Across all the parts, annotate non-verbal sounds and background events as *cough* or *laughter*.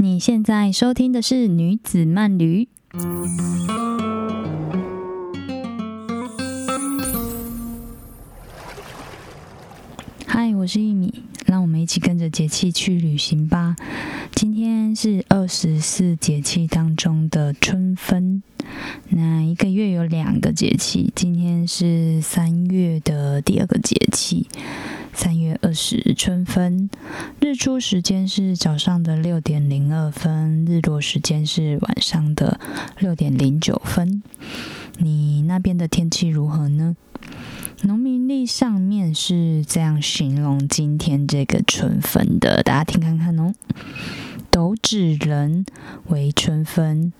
你现在收听的是女子慢旅。嗨，我是玉米，让我们一起跟着节气去旅行吧。今天是二十四节气当中的春分。那一个月有两个节气，今天是三月的第二个节气，三月二十春分。日出时间是早上的六点零二分，日落时间是晚上的六点零九分。你那边的天气如何呢？农民历上面是这样形容今天这个春分的，大家听看看哦。斗指人为春分，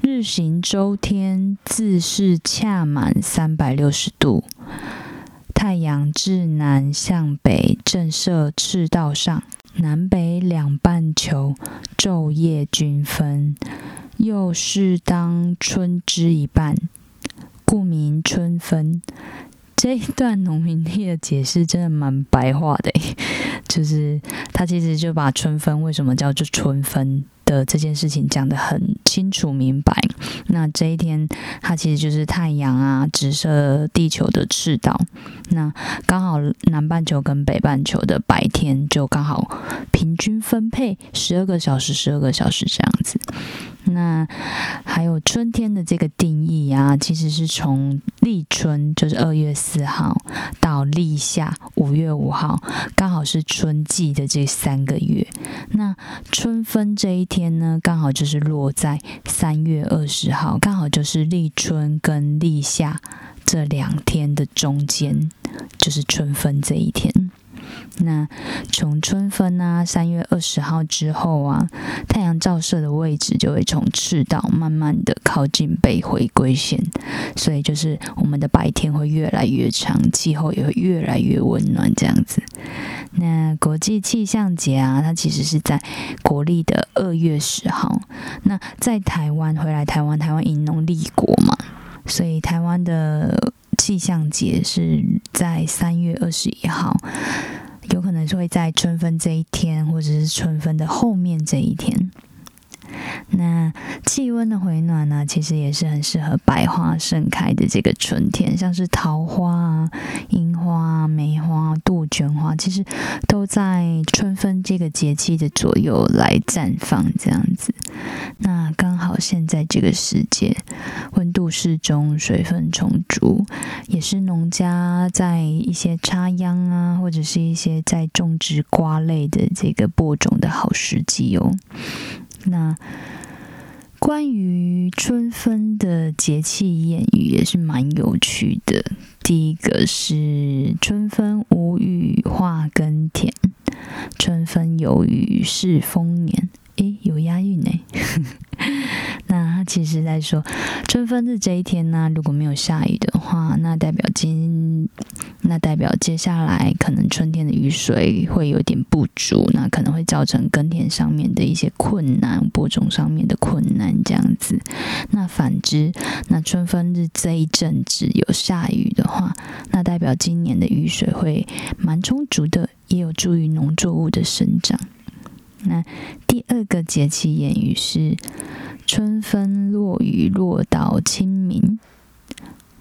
日行周天自是恰满三百六十度，太阳自南向北正射赤道上，南北两半球昼夜均分，又是当春之一半，故名春分。这一段农民历的解释真的蛮白话的，*laughs* 就是他其实就把春分为什么叫做春分的这件事情讲得很清楚明白。那这一天，它其实就是太阳啊直射地球的赤道，那刚好南半球跟北半球的白天就刚好平均分配十二个小时，十二个小时这样子。那还有春天的这个定义啊，其实是从立春，就是二月四号到立夏五月五号，刚好是春季的这三个月。那春分这一天呢，刚好就是落在三月二十号，刚好就是立春跟立夏这两天的中间，就是春分这一天。那从春分啊，三月二十号之后啊，太阳照射的位置就会从赤道慢慢的靠近北回归线，所以就是我们的白天会越来越长，气候也会越来越温暖这样子。那国际气象节啊，它其实是在国历的二月十号。那在台湾回来台湾，台湾以农立国嘛，所以台湾的气象节是在三月二十一号。有可能是会在春分这一天，或者是春分的后面这一天。那气温的回暖呢，其实也是很适合百花盛开的这个春天，像是桃花啊、樱花、梅花、杜鹃花，其实都在春分这个节气的左右来绽放，这样子。那刚好现在这个时节，温度适中，水分充足，也是农家在一些插秧啊，或者是一些在种植瓜类的这个播种的好时机哦。那关于春分的节气谚语也是蛮有趣的。第一个是“春分无雨话耕田，春分有雨是丰年”。诶，有押韵呢。*laughs* 那他其实在说，春分日这一天呢，如果没有下雨的话，那代表今，那代表接下来可能春天的雨水会有点不足，那可能会造成耕田上面的一些困难，播种上面的困难这样子。那反之，那春分日这一阵子有下雨的话，那代表今年的雨水会蛮充足的，也有助于农作物的生长。那第二个节气谚语是“春分落雨落到清明”，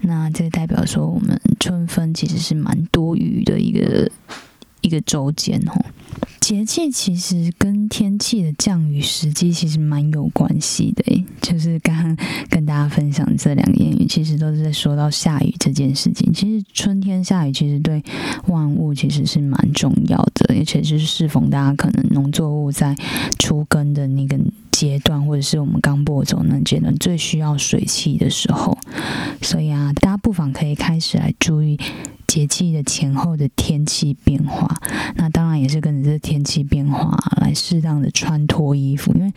那这代表说我们春分其实是蛮多雨的一个一个周间哦。节气其实跟天气的降雨时机其实蛮有关系的，就是刚刚跟大家分享这两个谚语，其实都是在说到下雨这件事情。其实春天下雨其实对万物其实是蛮重要的，而且就是适逢大家可能农作物在出根的那个阶段，或者是我们刚播种那阶段最需要水汽的时候，所以啊，大家不妨可以开始来注意。节气的前后的天气变化，那当然也是跟着这天气变化来适当的穿脱衣服，因为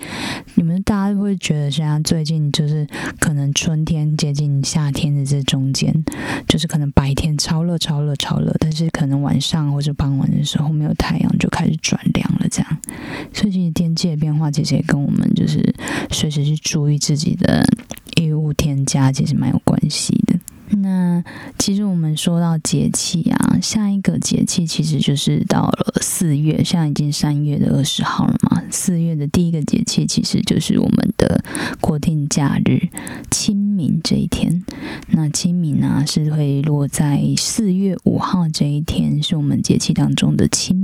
你们大家会觉得，现在最近就是可能春天接近夏天的这中间，就是可能白天超热、超热、超热，但是可能晚上或者傍晚的时候没有太阳就开始转凉了，这样。所以其实天气的变化其实也跟我们就是随时去注意自己的衣物添加，其实蛮有关系的。那其实我们说到节气啊，下一个节气其实就是到了四月，现在已经三月的二十号了嘛。四月的第一个节气其实就是我们的国定假日清明这一天。那清明呢是会落在四月五号这一天，是我们节气当中的清。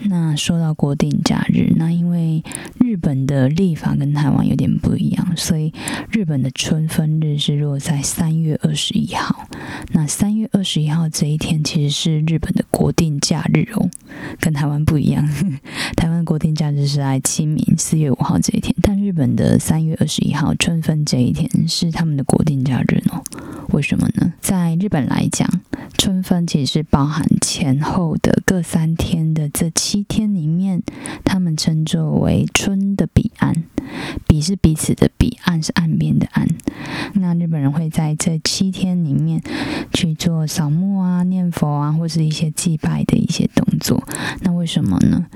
那说到国定假日，那因为日本的历法跟台湾有点不一样，所以日本的春分日是落在三月二十一号。那三月二十一号这一天其实是日本的国定假日哦，跟台湾不一样。*laughs* 台湾国定假日是在清明四月五号这一天，但日本的三月二十一号春分这一天是他们的国定假日哦。为什么呢？在日本来讲，春分其实是包含前后的各三天的这七天里面，他们称作为春的彼岸。彼是彼此的彼，岸是岸边的岸。那日本人会在这七天里面去做扫墓啊、念佛啊，或是一些祭拜的一些动作。那为什么呢？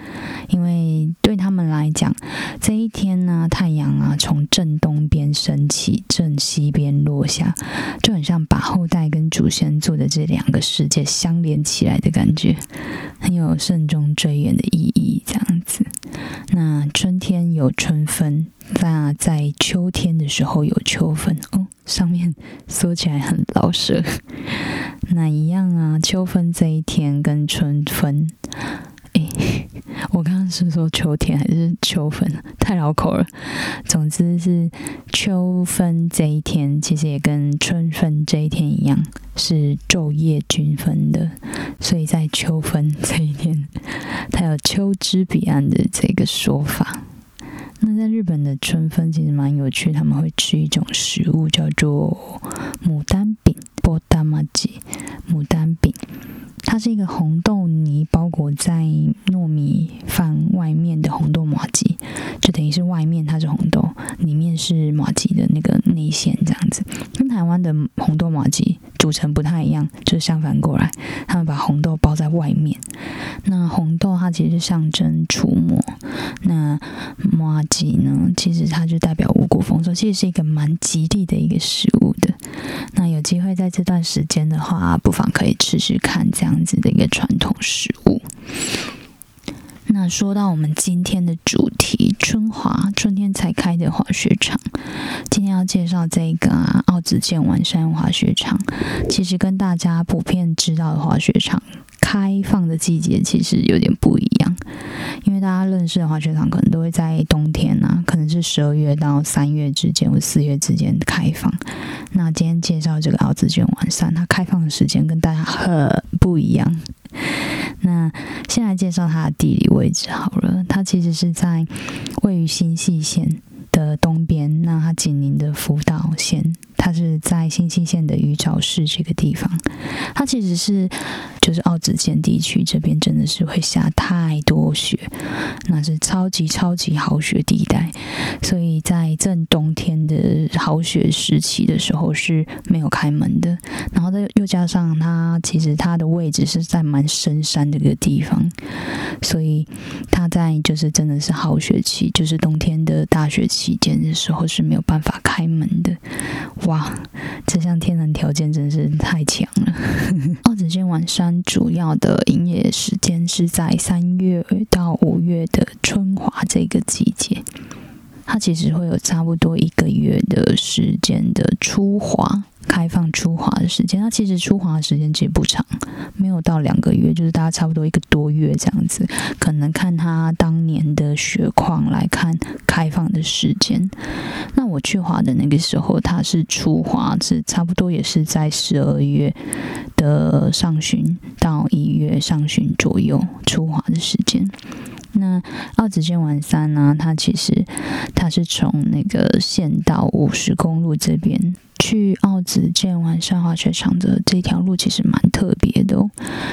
因为对他们来讲，这一天呢，太阳啊从正东边升起，正西边落下，就很像把后代跟祖先做的这两个世界相连起来的感觉，很有慎终追远的意义。这样子，那春天有春分。那在秋天的时候有秋分哦，上面说起来很老舍。那一样啊，秋分这一天跟春分，我刚刚是说秋天还是秋分？太绕口了。总之是秋分这一天，其实也跟春分这一天一样，是昼夜均分的。所以在秋分这一天，它有“秋之彼岸”的这个说法。那在日本的春分其实蛮有趣，他们会吃一种食物叫做牡丹饼（牡丹玛吉）。牡丹饼，它是一个红豆泥包裹在糯米饭外面的红豆麻吉，就等于是外面它是红豆，里面是麻吉的那个内馅这样子，跟台湾的红豆麻吉组成不太一样，就是相反过来，他们把红豆包在外面。那红豆它其实是象征除魔，那麻吉呢，其实它就代表五谷丰收，其实是一个蛮吉利的一个食物的。那有机会在这段时间的话，不妨可以吃吃看这样子的一个传统食物。那说到我们今天的主题，春华春天才开的滑雪场，今天要介绍这个奥子健丸山滑雪场。其实跟大家普遍知道的滑雪场开放的季节其实有点不一样，因为大家认识的滑雪场可能都会在冬天啊，可能是十二月到三月之间或四月之间开放。那今天介绍这个奥子健完山，它开放的时间跟大家很不一样。先来介绍它的地理位置好了，它其实是在位于新细县的东边，那它紧邻的福岛县。它是在新泻县的鱼沼市这个地方，它其实是就是奥子县地区这边真的是会下太多雪，那是超级超级好雪地带，所以在正冬天的好雪时期的时候是没有开门的。然后再又加上它其实它的位置是在蛮深山的一个地方，所以它在就是真的是好雪期，就是冬天的大雪期间的时候是没有办法开门的。哇，这项天然条件真是太强了！*laughs* 奥子尖晚山主要的营业时间是在三月到五月的春华这个季节，它其实会有差不多一个月的时间的初华。开放出华的时间，它其实出华的时间其实不长，没有到两个月，就是大家差不多一个多月这样子。可能看它当年的雪况来看开放的时间。那我去华的那个时候，它是出华是差不多也是在十二月的上旬到一月上旬左右出华的时间。那二子尖丸山呢，它其实它是从那个县道五十公路这边。去奥子健完山滑雪场的这条路其实蛮特别的哦。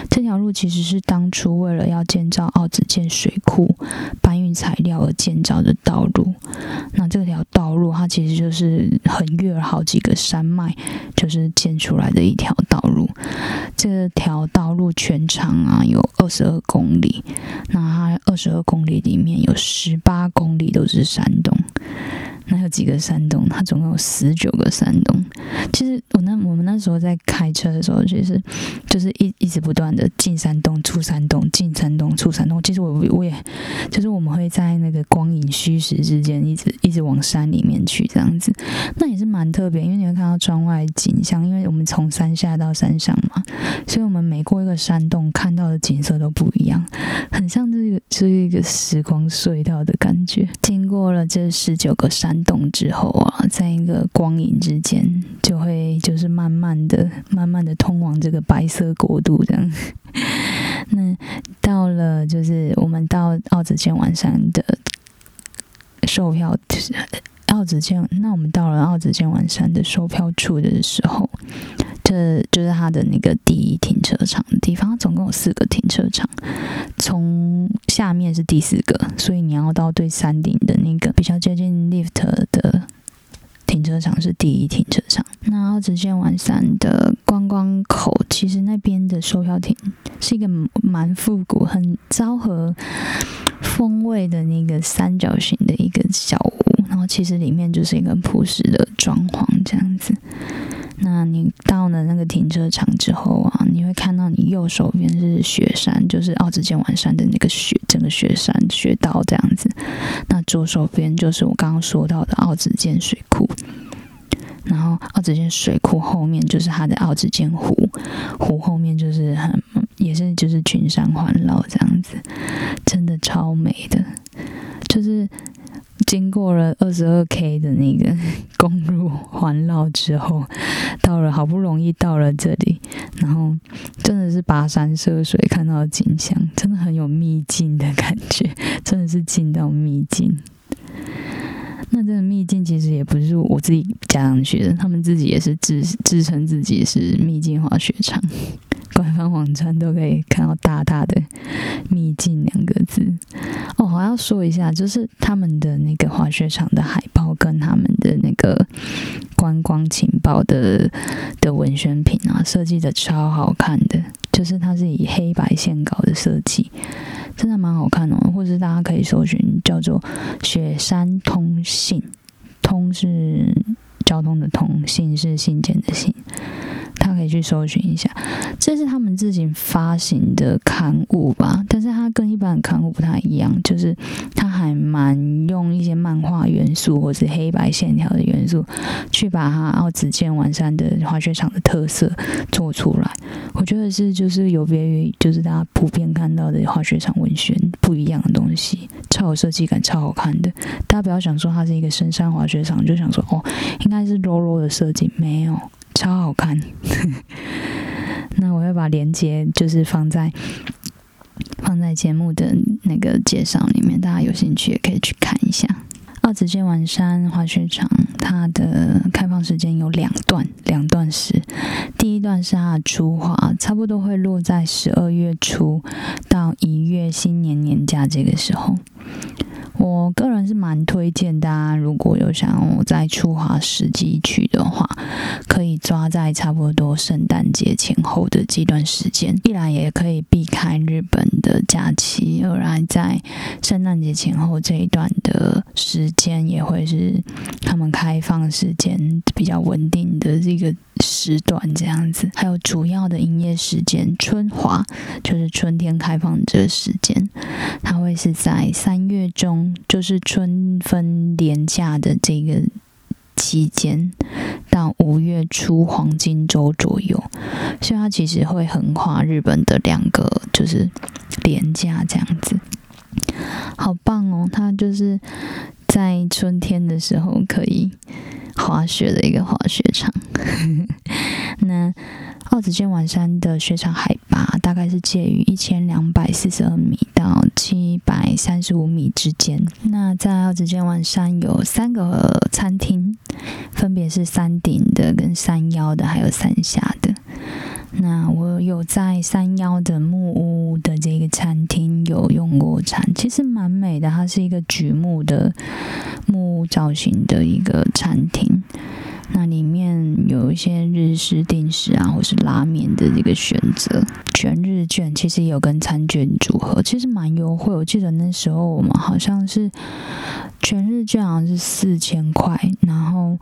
这条路其实是当初为了要建造奥子健水库搬运材料而建造的道路。那这条道路它其实就是横越了好几个山脉，就是建出来的一条道路。这条道路全长啊有二十二公里，那它二十二公里里面有十八公里都是山洞。那有几个山洞？它总共有十九个山洞。其实我那我们那时候在开车的时候，其实就是一一直不断的进山洞、出山洞、进山洞、出山洞。其实我我也就是我们会在那个光影虚实之间，一直一直往山里面去这样子。那也是蛮特别，因为你会看到窗外景象，因为我们从山下到山上嘛，所以我们每过一个山洞，看到的景色都不一样，很像这个是一个时光隧道的感觉。经过了这十九个山动之后啊，在一个光影之间，就会就是慢慢的、慢慢的通往这个白色国度这样。那到了就是我们到奥子健晚山的售票，奥子健，那我们到了奥子健晚山的售票处的时候。这就是它的那个第一停车场的地方，总共有四个停车场，从下面是第四个，所以你要到对山顶的那个比较接近 lift 的停车场是第一停车场。那奥直线完山的观光口，其实那边的售票亭是一个蛮复古、很昭和风味的那个三角形的一个小屋，然后其实里面就是一个朴实的装潢这样子。那你到了那个停车场之后啊，你会看到你右手边是雪山，就是奥子剑丸山的那个雪，整个雪山雪道这样子。那左手边就是我刚刚说到的奥子剑水库，然后奥子剑水库后面就是它的奥子剑湖，湖后面就是很也是就是群山环绕这样子，真的超美的，就是。经过了二十二 K 的那个 *laughs* 公路环绕之后，到了好不容易到了这里，然后真的是跋山涉水看到的景象，真的很有秘境的感觉，*laughs* 真的是进到秘境。那这个秘境其实也不是我自己加上去的，他们自己也是自自称自己是秘境滑雪场。官方网站都可以看到大大的“秘境”两个字哦。我要说一下，就是他们的那个滑雪场的海报跟他们的那个观光情报的的文宣品啊，设计的超好看的。就是它是以黑白线稿的设计，真的蛮好看哦。或者大家可以搜寻叫做“雪山通信”，通是交通的通，信是信件的信。他可以去搜寻一下，这是他们自行发行的刊物吧？但是它跟一般的刊物不太一样，就是它还蛮用一些漫画元素或是黑白线条的元素，去把它奥子见完山的滑雪场的特色做出来。我觉得是就是有别于就是大家普遍看到的滑雪场文学不一样的东西，超有设计感，超好看的。大家不要想说它是一个深山滑雪场，就想说哦，应该是 low low 的设计，没有。超好看，*laughs* 那我会把链接就是放在放在节目的那个介绍里面，大家有兴趣也可以去看一下。二子剑丸山滑雪场，它的开放时间有两段，两段时，第一段是它的初滑，差不多会落在十二月初到一月新年年假这个时候。我个人是蛮推荐大家，如果有想要在出华时机去的话，可以抓在差不多圣诞节前后的这段时间。一来也可以避开日本的假期，二来在圣诞节前后这一段的时间也会是他们开放时间比较稳定的这个时段，这样子。还有主要的营业时间，春华就是春天开放这个时间，它会是在三月中。就是春分连假的这个期间，到五月初黄金周左右，所以它其实会横跨日本的两个就是连假这样子，好棒哦！它就是在春天的时候可以滑雪的一个滑雪场。*laughs* 那奥子健晚山的雪场海拔大概是介于一千两百四十二米到七百三十五米之间。那在奥子健晚山有三个餐厅，分别是山顶的、跟山腰的，还有山下。那我有在山腰的木屋的这个餐厅有用过餐，其实蛮美的。它是一个榉木的木屋造型的一个餐厅。那里面有一些日式定时啊，或是拉面的这个选择。全日券其实也有跟餐券组合，其实蛮优惠。我记得那时候我们好像是全日券好像是四千块，然后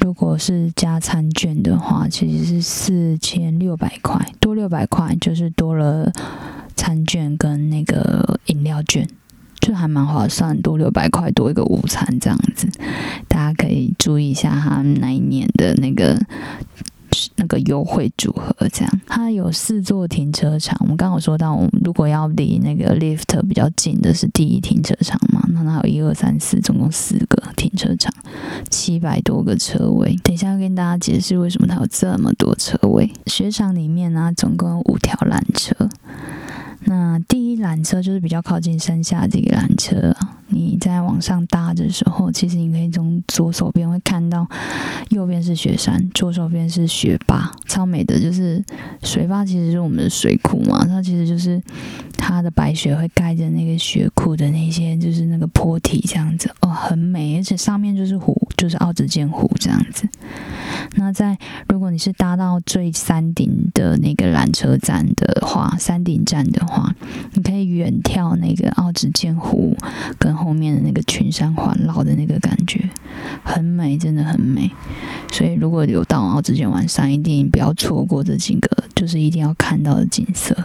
如果是加餐券的话，其实是四千六百块，多六百块就是多了餐券跟那个饮料券。就还蛮划算，多六百块多一个午餐这样子，大家可以注意一下他那一年的那个那个优惠组合。这样，它有四座停车场。我们刚刚说到，我们如果要离那个 lift 比较近的是第一停车场嘛，那它有一二三四，总共四个停车场，七百多个车位。等一下要跟大家解释为什么它有这么多车位。雪场里面呢，总共有五条缆车。那第一缆车就是比较靠近山下这个缆车，你在往上搭的时候，其实你可以从左手边会看到，右边是雪山，左手边是雪坝，超美的。就是水坝其实是我们的水库嘛，它其实就是它的白雪会盖着那个雪库的那些，就是那个坡体这样子哦，很美，而且上面就是湖，就是奥子建湖这样子。那在如果你是搭到最山顶的那个缆车站的话，山顶站的话，你可以远眺那个奥子剑湖跟后面的那个群山环绕的那个感觉，很美，真的很美。所以如果有到奥子剑玩山，一定不要错过这几个，就是一定要看到的景色。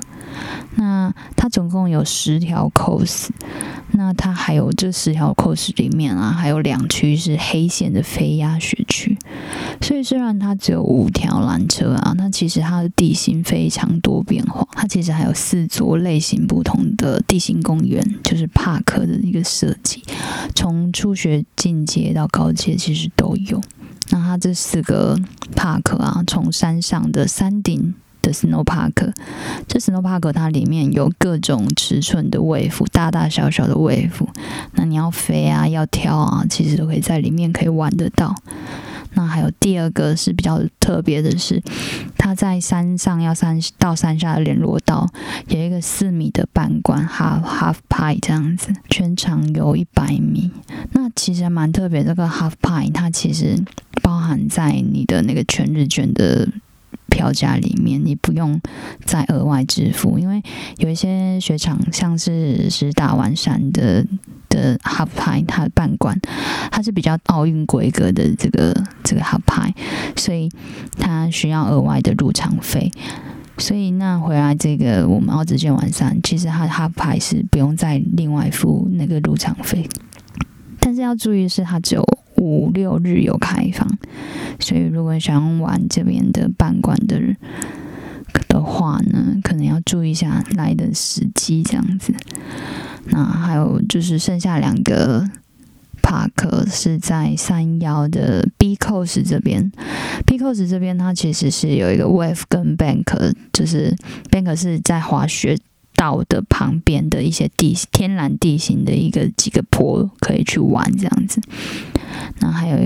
那它总共有十条 cos，那它还有这十条 cos 里面啊，还有两区是黑线的飞压学区。所以虽然它只有五条缆车啊，那其实它的地形非常多变化。它其实还有四座类型不同的地形公园，就是帕克的一个设计，从初学进阶到高阶其实都有。那它这四个帕克啊，从山上的山顶。的 Snow Park，这 Snow Park 它里面有各种尺寸的位服，大大小小的位服。那你要飞啊，要跳啊，其实都可以在里面可以玩得到。那还有第二个是比较特别的是，它在山上要山到山下的联络道有一个四米的半管 Half Half Pie 这样子，全长有一百米。那其实还蛮特别，这个 Half Pie 它其实包含在你的那个全日券的。票价里面，你不用再额外支付，因为有一些雪场，像是是大湾山的的 Half Pie，它的半馆，它是比较奥运规格的这个这个 Half Pie，所以它需要额外的入场费。所以那回来这个我们奥子健晚上，其实它 Half Pie 是不用再另外付那个入场费，但是要注意是它只有。五六日有开放，所以如果想玩这边的半馆的的话呢，可能要注意一下来的时机这样子。那还有就是剩下两个 park 是在山腰的 B coast 这边，B coast 这边它其实是有一个 wave 跟 bank，就是 bank 是在滑雪。道的旁边的一些地天然地形的一个几个坡可以去玩这样子，那还有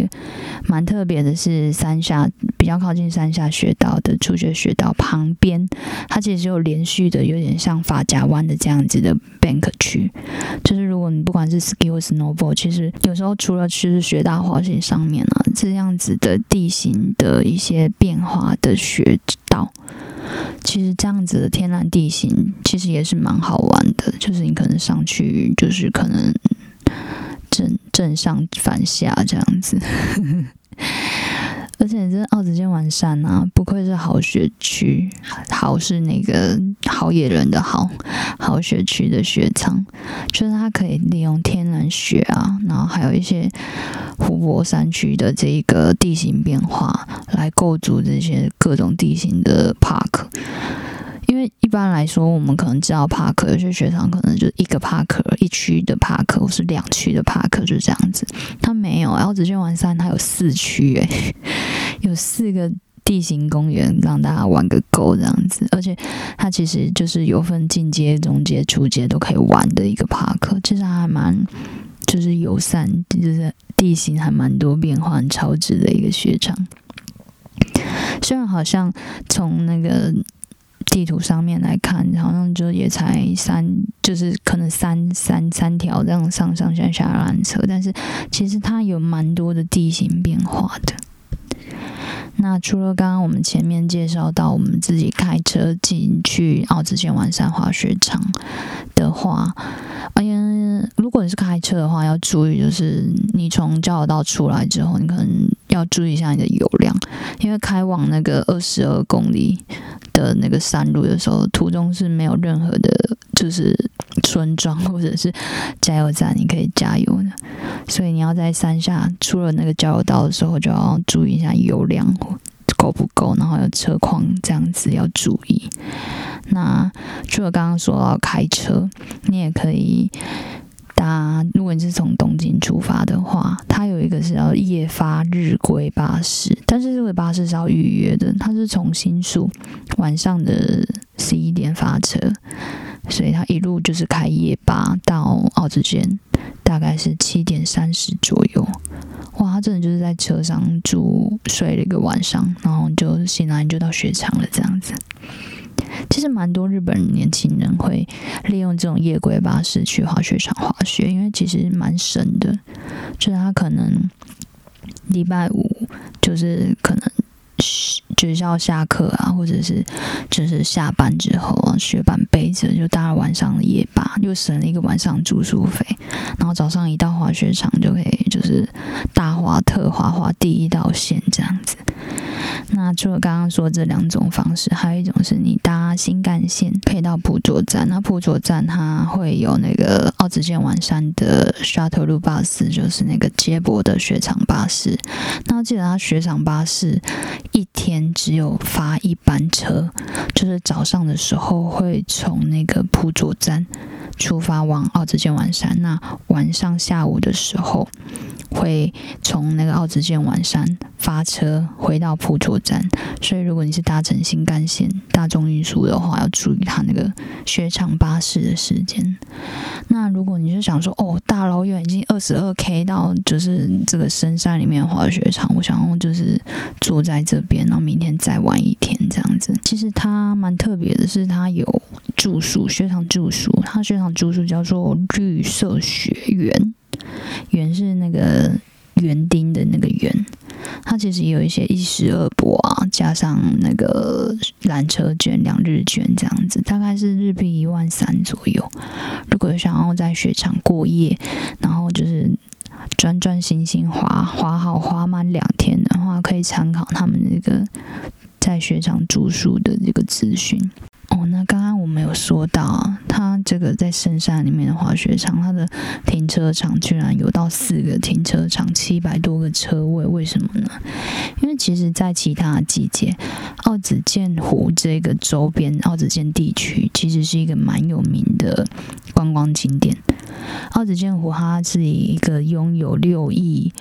蛮特别的是山下比较靠近山下雪道的初学雪道旁边，它其实有连续的有点像法甲湾的这样子的 bank 区，就是如果你不管是 ski 或 snowboard，其实有时候除了去雪大滑行上面啊，这样子的地形的一些变化的雪道。其实这样子的天然地形其实也是蛮好玩的，就是你可能上去就是可能正正上反下这样子。而且这奥子健完善啊，不愧是好学区，好是那个好野人的好，好学区的雪场，就是它可以利用天然雪啊，然后还有一些湖泊山区的这个地形变化，来构筑这些各种地形的 park。为一般来说，我们可能知道 park，有些雪场可能就一个 park，一区的 park，或是两区的 park，就是这样子。它没有，然后直接玩山，它有四区，诶，*laughs* 有四个地形公园让大家玩个够这样子。而且它其实就是有分进阶、中阶、初阶都可以玩的一个 park，其实还蛮就是友善，就是地形还蛮多变化、超值的一个雪场。虽然好像从那个。地图上面来看，好像就也才三，就是可能三三三条这样上上下下缆车，但是其实它有蛮多的地形变化的。那除了刚刚我们前面介绍到，我们自己开车进去奥子健完山滑雪场的话，哎呀，如果你是开车的话，要注意就是你从交流道出来之后，你可能要注意一下你的油量，因为开往那个二十二公里的那个山路的时候，途中是没有任何的，就是村庄或者是加油站你可以加油的，所以你要在山下出了那个交流道的时候，就要注意一下油量够不够，然后有车况这样子要注意。那除了刚刚说到开车，你也可以搭。如果你是从东京出发的话，它有一个是要夜发日归巴士，但是这个巴士是要预约的。它是从新宿晚上的十一点发车，所以它一路就是开夜巴到奥之间，大概是七点三十左右。哇，他真的就是在车上住睡了一个晚上，然后就醒来就到雪场了，这样子。其实蛮多日本年轻人会利用这种夜归巴士去滑雪场滑雪，因为其实蛮省的。就是他可能礼拜五就是可能学校下课啊，或者是就是下班之后啊，雪板背着就搭了晚上的夜巴，又省了一个晚上住宿费。然后早上一到滑雪场就可以就是大滑特滑滑第一道线这样子。那除了刚刚说这两种方式，还有一种是你搭新干线可以到普佐站。那普佐站它会有那个奥子健完山的 shuttle 路巴士，就是那个接驳的雪场巴士。那记得它雪场巴士一天只有发一班车，就是早上的时候会从那个普佐站出发往奥子健完山，那晚上下午的时候。会从那个奥子健晚山发车回到普佐站，所以如果你是搭乘新干线大众运输的话，要注意它那个雪场巴士的时间。那如果你是想说，哦，大老远已经二十二 K 到就是这个深山里面滑雪场，我想要就是住在这边，然后明天再玩一天这样子。其实它蛮特别的，是它有住宿，雪场住宿，它雪场住宿叫做绿色雪园。园是那个园丁的那个园，它其实有一些一十二博啊，加上那个缆车券、两日券这样子，大概是日币一万三左右。如果想要在雪场过夜，然后就是专专心心滑滑好滑满两天的话，可以参考他们那个在雪场住宿的这个资讯。我没有说到啊，它这个在深山里面的滑雪场，它的停车场居然有到四个停车场，七百多个车位，为什么呢？因为其实，在其他季节，奥子健湖这个周边奥子健地区，其实是一个蛮有名的观光景点。奥子健湖它是一个拥有六亿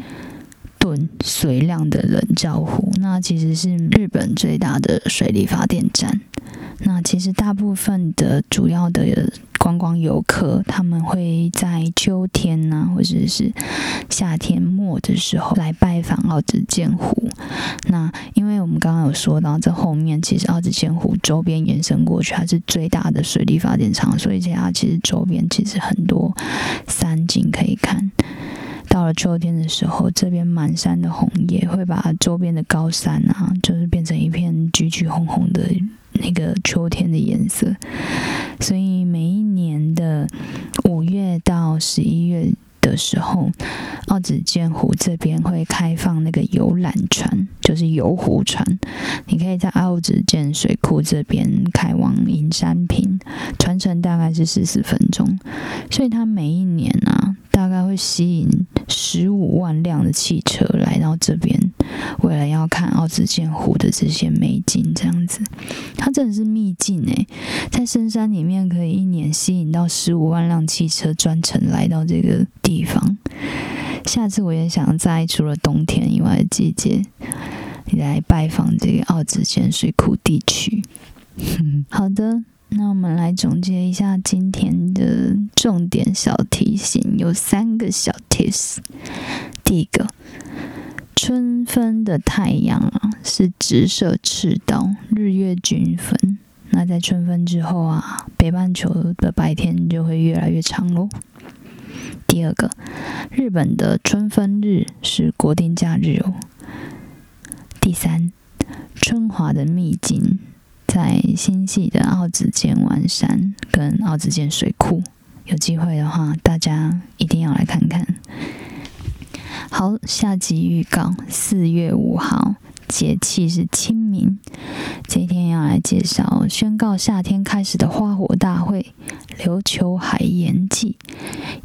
吨水量的冷窖湖，那其实是日本最大的水力发电站。那其实大部分的主要的观光游客，他们会在秋天呢，或者是夏天末的时候来拜访奥子健湖。那因为我们刚刚有说到，这后面其实奥子健湖周边延伸过去，它是最大的水利发电厂，所以它其实周边其实很多山景可以看。到了秋天的时候，这边满山的红叶会把周边的高山啊，就是变成一片橘橘红红的。那个秋天的颜色，所以每一年的五月到十一月的时候，奥子健湖这边会开放那个游览船，就是游湖船。你可以在奥子健水库这边开往银山坪，船程大概是四十分钟。所以它每一年呢，大概会吸引十五万辆的汽车来到这边。为了要看奥子建湖的这些美景，这样子，它真的是秘境诶，在深山里面可以一年吸引到十五万辆汽车专程来到这个地方。下次我也想在除了冬天以外的季节，来拜访这个奥子建水库地区。*laughs* 好的，那我们来总结一下今天的重点小提醒，有三个小 tips。第一个。春分的太阳啊，是直射赤道，日月均分。那在春分之后啊，北半球的白天就会越来越长喽。第二个，日本的春分日是国定假日哦。第三，春华的秘境，在新系的奥子尖湾山跟奥子尖水库，有机会的话，大家一定要来看看。好，下集预告：四月五号，节气是清明，这一天要来介绍宣告夏天开始的花火大会——琉球海盐祭。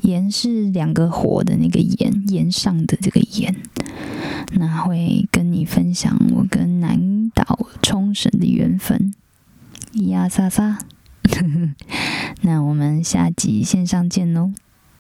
盐是两个火的那个盐，盐上的这个盐。那会跟你分享我跟南岛冲绳的缘分，咿呀撒撒。*laughs* 那我们下集线上见喽。